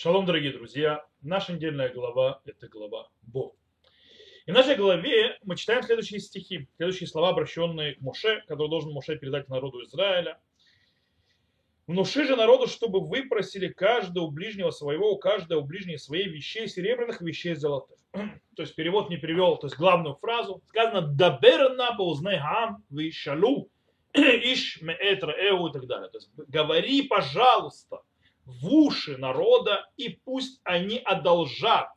Шалом, дорогие друзья. Наша недельная глава – это глава Бог. И в нашей главе мы читаем следующие стихи, следующие слова, обращенные к Моше, которые должен Моше передать народу Израиля. Внуши же народу, чтобы вы просили каждого ближнего своего, каждого у ближнего своей вещей серебряных, вещей золотых. То есть перевод не перевел, то есть главную фразу. Сказано «Даберна баузнайхам вишалу иш меэтра эу» и так далее. То есть говори, пожалуйста, в уши народа, и пусть они одолжат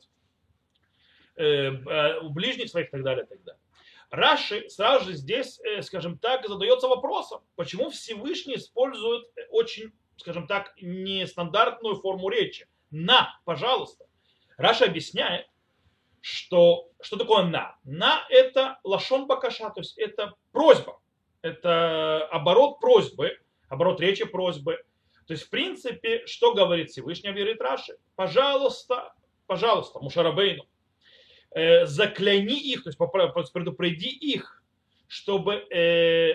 э, э, у ближних своих и так далее, и так далее. Раши сразу же здесь, э, скажем так, задается вопросом, почему Всевышний использует очень, скажем так, нестандартную форму речи. На, пожалуйста. Раша объясняет, что, что такое на. На это лашон бакаша, то есть это просьба. Это оборот просьбы, оборот речи просьбы. То есть, в принципе, что говорит Всевышний, говорит Раши? Пожалуйста, пожалуйста, Мушарабейну, э, закляни их, то есть предупреди их, чтобы э,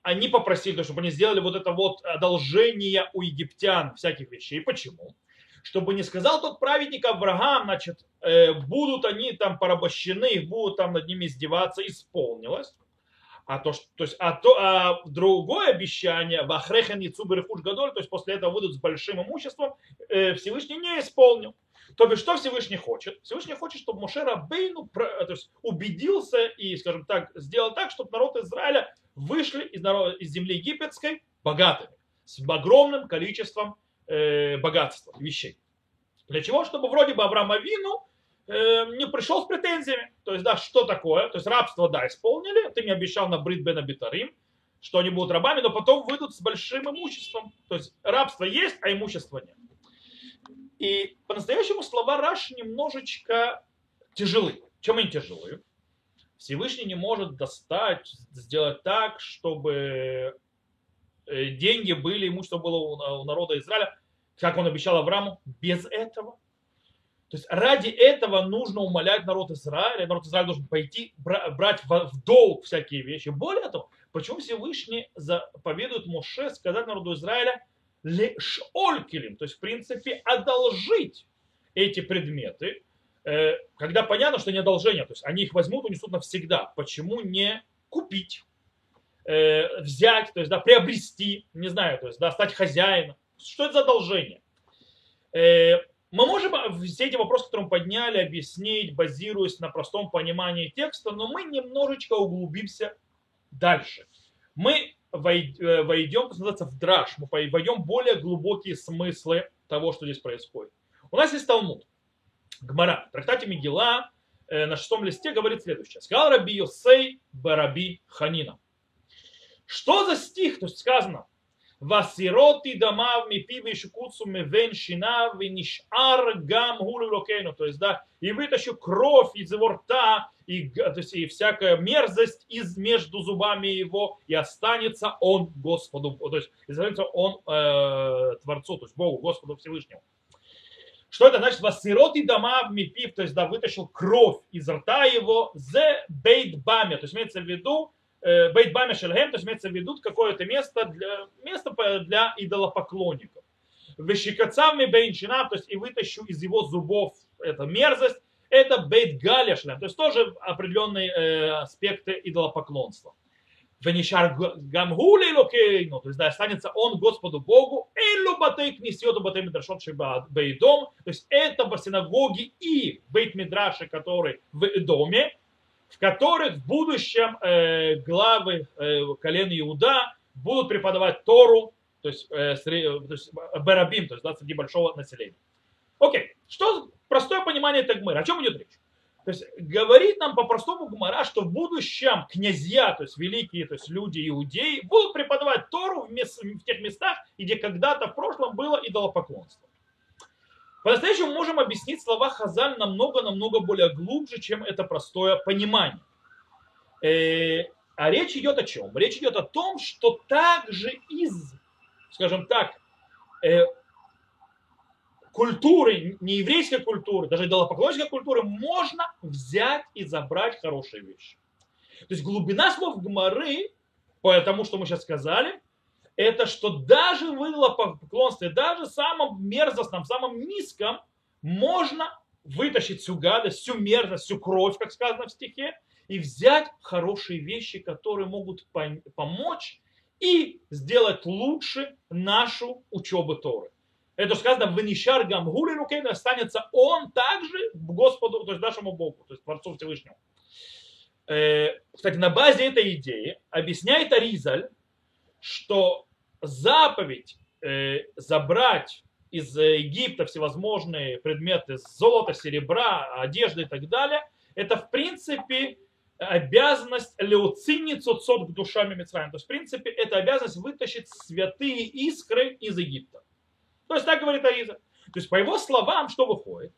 они попросили, чтобы они сделали вот это вот одолжение у египтян всяких вещей. Почему? Чтобы не сказал тот праведник Авраам, значит, э, будут они там порабощены, будут там над ними издеваться, исполнилось. А то, то есть, а то, а другое обещание, вахрехен и цуберхуш гадоль, то есть после этого выйдут с большим имуществом, э, Всевышний не исполнил. То бишь, что Всевышний хочет? Всевышний хочет, чтобы Мушера Бейну то есть, убедился и, скажем так, сделал так, чтобы народ Израиля вышли из, народа, из земли египетской богатыми, с огромным количеством э, богатства, вещей. Для чего? Чтобы вроде бы Авраам Авину э, не пришел с претензиями. То есть, да, что такое? То есть рабство, да, исполнили. Ты мне обещал на Брит Бен что они будут рабами, но потом выйдут с большим имуществом. То есть рабство есть, а имущества нет. И по-настоящему слова Раш немножечко тяжелы. Чем они тяжелые? Всевышний не может достать, сделать так, чтобы э, деньги были, имущество было у народа Израиля, как он обещал Аврааму, без этого. То есть ради этого нужно умолять народ Израиля, народ Израиля должен пойти брать в долг всякие вещи. Более того, почему Всевышний заповедует Моше сказать народу Израиля лешолькелем, то есть в принципе одолжить эти предметы, э, когда понятно, что не одолжение, то есть они их возьмут, унесут навсегда. Почему не купить, э, взять, то есть да, приобрести, не знаю, то есть да, стать хозяином? Что это за одолжение? Мы можем все эти вопросы, которые мы подняли, объяснить, базируясь на простом понимании текста, но мы немножечко углубимся дальше. Мы э, войдем, что называется, в драж, мы войдем в более глубокие смыслы того, что здесь происходит. У нас есть Талмуд, Гмара, в трактате Мигела э, на шестом листе говорит следующее. Сказал Раби Йосей Бараби Ханина. Что за стих? То есть сказано, Васироти дамав мипи вишкуцу мевен шина винишар гам гулю То есть, да, и вытащу кровь из его рта, и, то есть, и всякая мерзость из между зубами его, и останется он Господу, то есть, останется он э, Творцу, то есть Богу, Господу Всевышнему. Что это значит? Васироти дома в мипив, то есть да, вытащил кровь из рта его, зе бейт баме, то есть имеется в виду, Э, Бейт Бами Шельхем, то есть имеется в виду какое-то место для, место для идолопоклонников. Вещикацами Бейнчина, то есть и вытащу из его зубов эту мерзость, это Бейт Галя то есть тоже определенные э, аспекты идолопоклонства. Венишар Гамгули Локейну, то есть да, останется он Господу Богу, Элю Батей Кнесиоту Батей Мидрашот Бейдом, то есть это синагоги и Бейт Мидраши, который в доме, в которых в будущем э, главы э, колен Иуда будут преподавать Тору, то есть, э, среди, то есть Барабим, то есть да, среди большого населения. Окей, что простое понимание Тагмыра, о чем идет речь? То есть говорит нам по-простому Гумара, что в будущем князья, то есть великие, то есть люди иудеи, будут преподавать Тору в, мест, в тех местах, где когда-то в прошлом было идолопоклонство. По-настоящему можем объяснить слова Хазаль намного-намного более глубже, чем это простое понимание. Э, а речь идет о чем? Речь идет о том, что также из, скажем так, э, культуры, не еврейской культуры, даже идолопоклоннической культуры, можно взять и забрать хорошие вещи. То есть глубина слов Гмары, по тому, что мы сейчас сказали, это что даже в идолопоклонстве, даже в самом мерзостном, самом низком, можно вытащить всю гадость, всю мерзость, всю кровь, как сказано в стихе, и взять хорошие вещи, которые могут помочь и сделать лучше нашу учебу Торы. Это сказано, в Нишар Гамгули Рукейда останется он также Господу, то есть нашему Богу, то есть Творцу Всевышнему. Э, кстати, на базе этой идеи объясняет Аризаль, что заповедь э, забрать из Египта всевозможные предметы золота, серебра, одежды и так далее, это в принципе обязанность леуцини цуцот к душами Мицраем. То есть, в принципе, это обязанность вытащить святые искры из Египта. То есть, так говорит Ариза. То есть, по его словам, что выходит?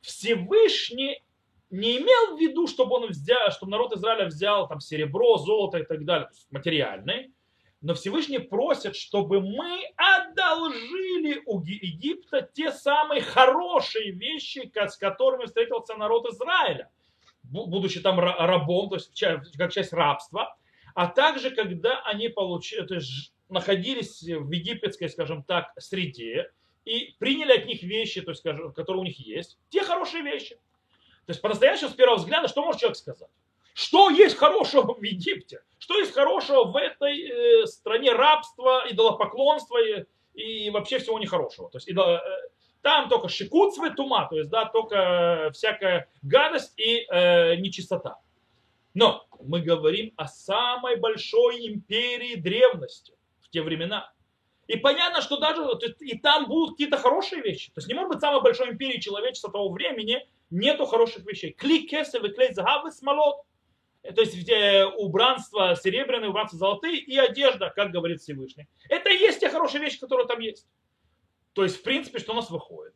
Всевышний не имел в виду, чтобы он взял, чтобы народ Израиля взял там серебро, золото и так далее, материальное, но Всевышний просит, чтобы мы одолжили у Египта те самые хорошие вещи, с которыми встретился народ Израиля, будучи там рабом, то есть как часть рабства, а также когда они получили, то есть находились в египетской, скажем так, среде и приняли от них вещи, то есть, скажем, которые у них есть, те хорошие вещи. То есть по-настоящему с первого взгляда, что может человек сказать? Что есть хорошего в Египте? Что есть хорошего в этой э, стране рабства, идолопоклонства и, и вообще всего нехорошего? То есть идол, э, там только шикуцвы тума, то есть да, только всякая гадость и э, нечистота. Но мы говорим о самой большой империи древности в те времена. И понятно, что даже и там будут какие-то хорошие вещи. То есть не может быть самой большой империи человечества того времени нету хороших вещей. Клик кесев и клей загавы смолот то есть убранство серебряное, убранство золотые и одежда, как говорит Всевышний. Это и есть те хорошие вещи, которые там есть. То есть, в принципе, что у нас выходит?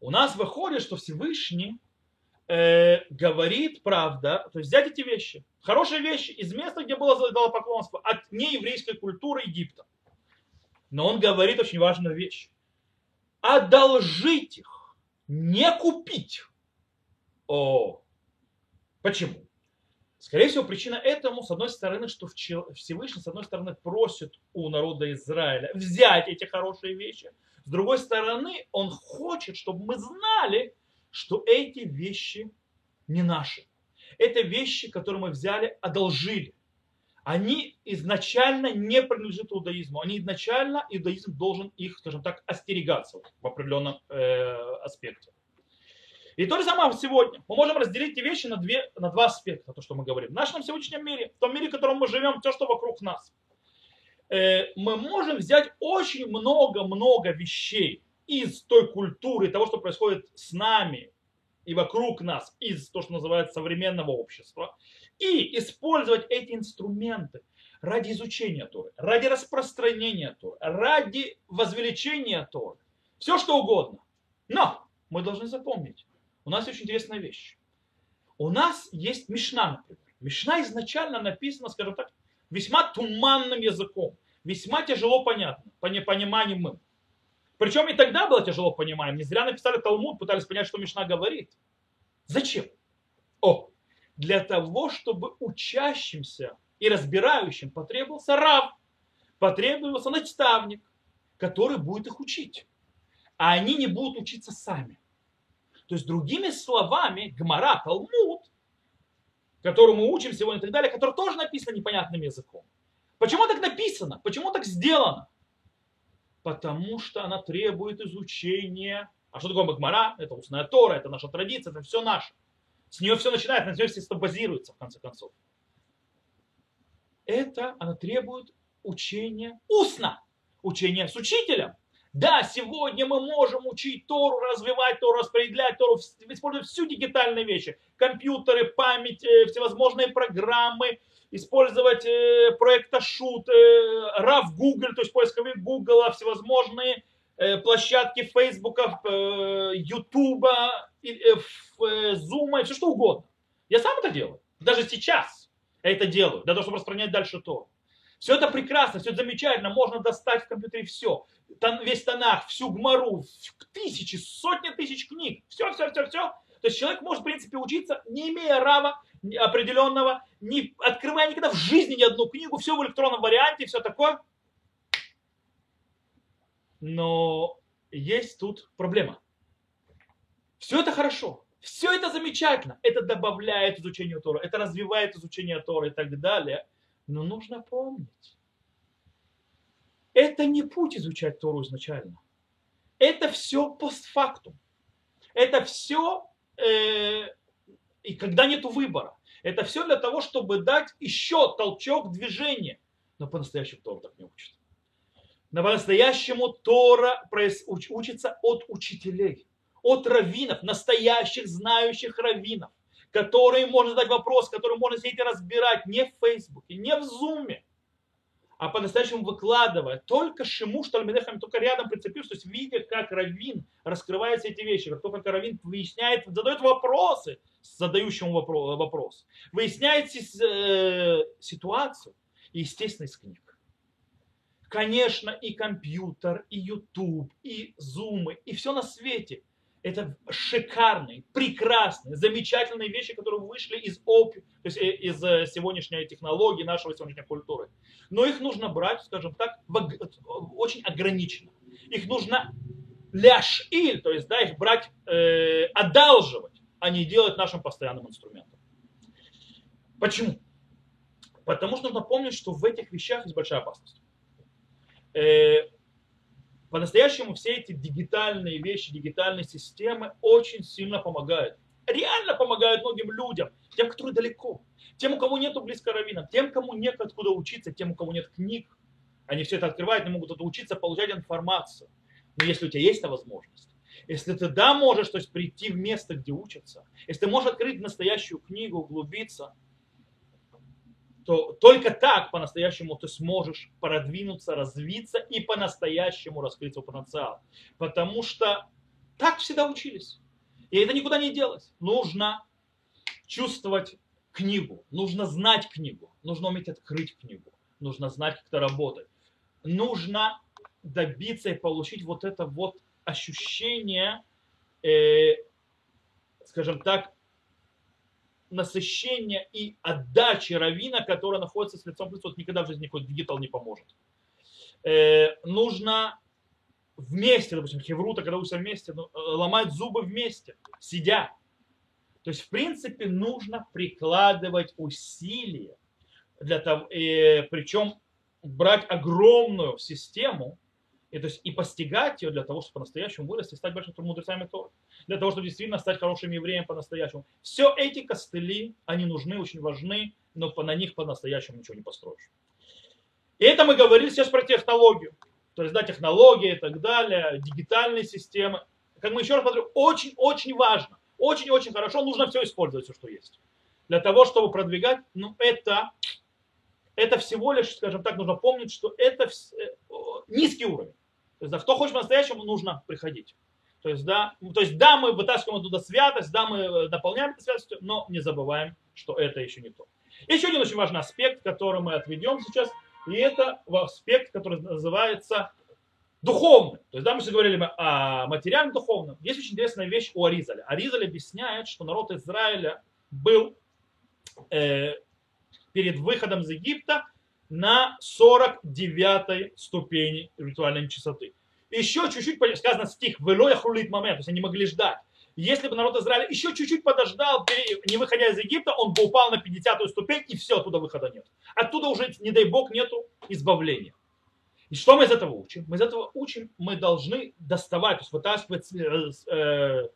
У нас выходит, что Всевышний э, говорит правда, то есть взять эти вещи, хорошие вещи из места, где было поклонство, от нееврейской культуры Египта. Но он говорит очень важную вещь. Одолжить их, не купить. О, почему? Скорее всего, причина этому, с одной стороны, что Всевышний, с одной стороны, просит у народа Израиля взять эти хорошие вещи. С другой стороны, он хочет, чтобы мы знали, что эти вещи не наши. Это вещи, которые мы взяли, одолжили. Они изначально не принадлежат иудаизму. Они изначально, иудаизм должен их, скажем так, остерегаться в определенном э, аспекте. И то же самое сегодня. Мы можем разделить эти вещи на, две, на два аспекта, то, что мы говорим. В нашем сегодняшнем мире, в том мире, в котором мы живем, то, что вокруг нас. Э, мы можем взять очень много-много вещей из той культуры, того, что происходит с нами и вокруг нас, из того, что называется современного общества, и использовать эти инструменты ради изучения Торы, ради распространения Торы, ради возвеличения Торы. Все что угодно. Но мы должны запомнить, у нас очень интересная вещь. У нас есть Мишна, например. Мишна изначально написана, скажем так, весьма туманным языком, весьма тяжело понятно, по непониманию мы. Причем и тогда было тяжело понимаем. Не зря написали Талмуд, пытались понять, что Мишна говорит. Зачем? О, для того, чтобы учащимся и разбирающим потребовался раб, потребовался наставник, который будет их учить. А они не будут учиться сами. То есть, другими словами, Гмара, Талмуд, который мы учим сегодня и так далее, который тоже написан непонятным языком. Почему так написано? Почему так сделано? Потому что она требует изучения. А что такое Гмара? Это устная Тора, это наша традиция, это все наше. С нее все начинается, на нее все базируется, в конце концов. Это она требует учения устно. Учения с учителем. Да, сегодня мы можем учить Тору, развивать Тору, распределять Тору, использовать всю дигитальные вещи. Компьютеры, память, э, всевозможные программы, использовать э, проектошут, э, RAV Google, то есть поисковик Google, всевозможные площадки Фейсбука, Ютуба, Зума, все что угодно. Я сам это делаю. Даже сейчас я это делаю, для того, чтобы распространять дальше Тору. Все это прекрасно, все это замечательно, можно достать в компьютере все. Весь Танах, всю Гмару, тысячи, сотни тысяч книг, все, все, все, все. То есть человек может, в принципе, учиться, не имея рава определенного, не открывая никогда в жизни ни одну книгу, все в электронном варианте, все такое. Но есть тут проблема. Все это хорошо. Все это замечательно. Это добавляет изучению Тора, это развивает изучение Тора и так далее. Но нужно помнить, это не путь изучать Тору изначально. Это все постфактум. Это все, э, и когда нет выбора. Это все для того, чтобы дать еще толчок движения. Но по-настоящему Тора так не учит. Но по-настоящему Тора учится от учителей от раввинов, настоящих знающих раввинов, которые можно задать вопрос, которые можно сидеть и разбирать не в Фейсбуке, не в Зуме, а по-настоящему выкладывая, только шиму, что Альмедехам, только рядом прицепившись, то есть видя, как Равин раскрывает все эти вещи, как только Равин выясняет, задает вопросы задающему вопрос, выясняет э, ситуацию, и, естественно, из книг. Конечно, и компьютер, и YouTube, и зумы, и все на свете это шикарные, прекрасные, замечательные вещи, которые вышли из, оп... то есть э, из э, сегодняшней технологии, нашего сегодняшней культуры. Но их нужно брать, скажем так, очень ограниченно. Их нужно ляш-иль, то есть да, их брать, э, одалживать, а не делать нашим постоянным инструментом. Почему? Потому что нужно помнить, что в этих вещах есть большая опасность. Э, по-настоящему все эти дигитальные вещи, дигитальные системы очень сильно помогают. Реально помогают многим людям, тем, которые далеко, тем, у кого нету близко раввина, тем, кому нет откуда учиться, тем, у кого нет книг. Они все это открывают, не могут это учиться, получать информацию. Но если у тебя есть эта возможность, если ты да можешь то есть, прийти в место, где учатся, если ты можешь открыть настоящую книгу, углубиться – то только так по-настоящему ты сможешь продвинуться, развиться и по-настоящему раскрыть свой потенциал. Потому что так всегда учились. И это никуда не делось. Нужно чувствовать книгу, нужно знать книгу, нужно уметь открыть книгу, нужно знать, как это работает. Нужно добиться и получить вот это вот ощущение, э, скажем так, насыщения и отдачи равина, которая находится с лицом к лицу. Никогда в жизни никакой дигитал не поможет. Э, нужно вместе, допустим, хеврута, когда учатся вместе, ну, э, ломать зубы вместе, сидя. То есть, в принципе, нужно прикладывать усилия для того, э, причем брать огромную систему, и, то есть, и постигать ее для того, чтобы по-настоящему вырасти и стать большим мудрецами Торы. Для того, чтобы действительно стать хорошим евреем по-настоящему. Все эти костыли, они нужны, очень важны, но на них по-настоящему ничего не построишь. И это мы говорили сейчас про технологию. То есть, да, технологии и так далее, дигитальные системы. Как мы еще раз повторю, очень-очень важно, очень-очень хорошо, нужно все использовать, все, что есть. Для того, чтобы продвигать, ну, это, это всего лишь, скажем так, нужно помнить, что это э, низкий уровень. То есть, да, кто хочет по-настоящему, нужно приходить. То есть, да, то есть, да, мы вытаскиваем оттуда святость, да, мы э, наполняем это святостью, но не забываем, что это еще не то. Еще один очень важный аспект, который мы отведем сейчас, и это аспект, который называется духовный. То есть, да, мы сейчас говорили о материальном духовном. Есть очень интересная вещь у Аризаля. Аризаль объясняет, что народ Израиля был э, перед выходом из Египта на 49 ступени ритуальной чистоты. Еще чуть-чуть, сказано стих, «Велоя хрулит момент», то есть они могли ждать. Если бы народ Израиля еще чуть-чуть подождал, не выходя из Египта, он бы упал на 50-ю ступень, и все, оттуда выхода нет. Оттуда уже, не дай бог, нету избавления. И что мы из этого учим? Мы из этого учим, мы должны доставать, то есть вытаскивать э, э,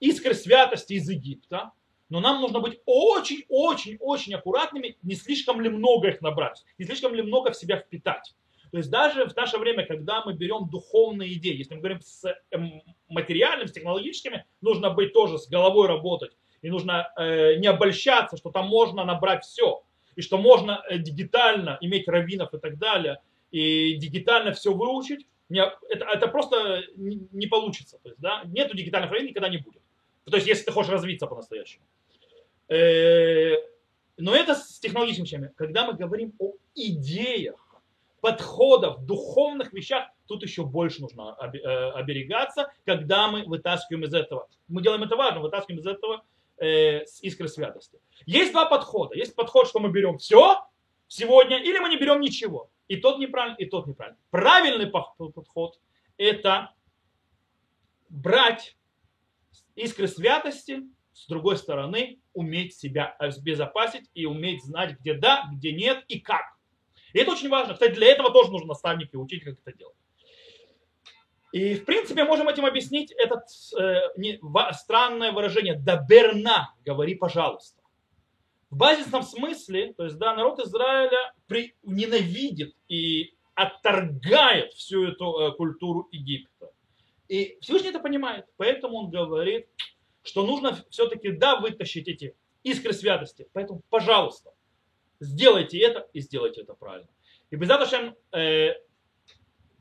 искры святости из Египта, но нам нужно быть очень-очень-очень аккуратными, не слишком ли много их набрать, не слишком ли много в себя впитать. То есть даже в наше время, когда мы берем духовные идеи, если мы говорим с эм, материальным, с технологическими, нужно быть тоже с головой работать. И нужно э, не обольщаться, что там можно набрать все. И что можно э, дигитально иметь раввинов и так далее. И дигитально все выучить. Не, это, это просто не, не получится. То есть, да, нету дигитальных раввинов, никогда не будет. То есть если ты хочешь развиться по-настоящему. Э, но это с технологическими вещами. Когда мы говорим о идеях, подходах, духовных вещах, тут еще больше нужно э, оберегаться, когда мы вытаскиваем из этого. Мы делаем это важно, вытаскиваем из этого э, с искры святости. Есть два подхода. Есть подход, что мы берем все сегодня, или мы не берем ничего. И тот неправильный, и тот неправильный. Правильный подход – это брать искры святости, с другой стороны, уметь себя обезопасить и уметь знать, где да, где нет и как. И это очень важно. Кстати, для этого тоже нужно наставник и учить, как это делать. И, в принципе, можем этим объяснить это э, странное выражение «даберна», говори, пожалуйста. В базисном смысле, то есть, да, народ Израиля при, ненавидит и отторгает всю эту э, культуру Египта. И Всевышний это понимает, поэтому он говорит, что нужно все-таки, да, вытащить эти искры святости. Поэтому, пожалуйста, сделайте это и сделайте это правильно. И без э,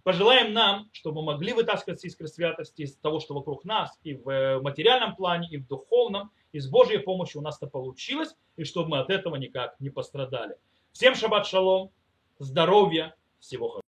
пожелаем нам, чтобы мы могли вытаскивать искры святости из того, что вокруг нас, и в э, материальном плане, и в духовном, и с Божьей помощью у нас это получилось, и чтобы мы от этого никак не пострадали. Всем шаббат шалом, здоровья, всего хорошего.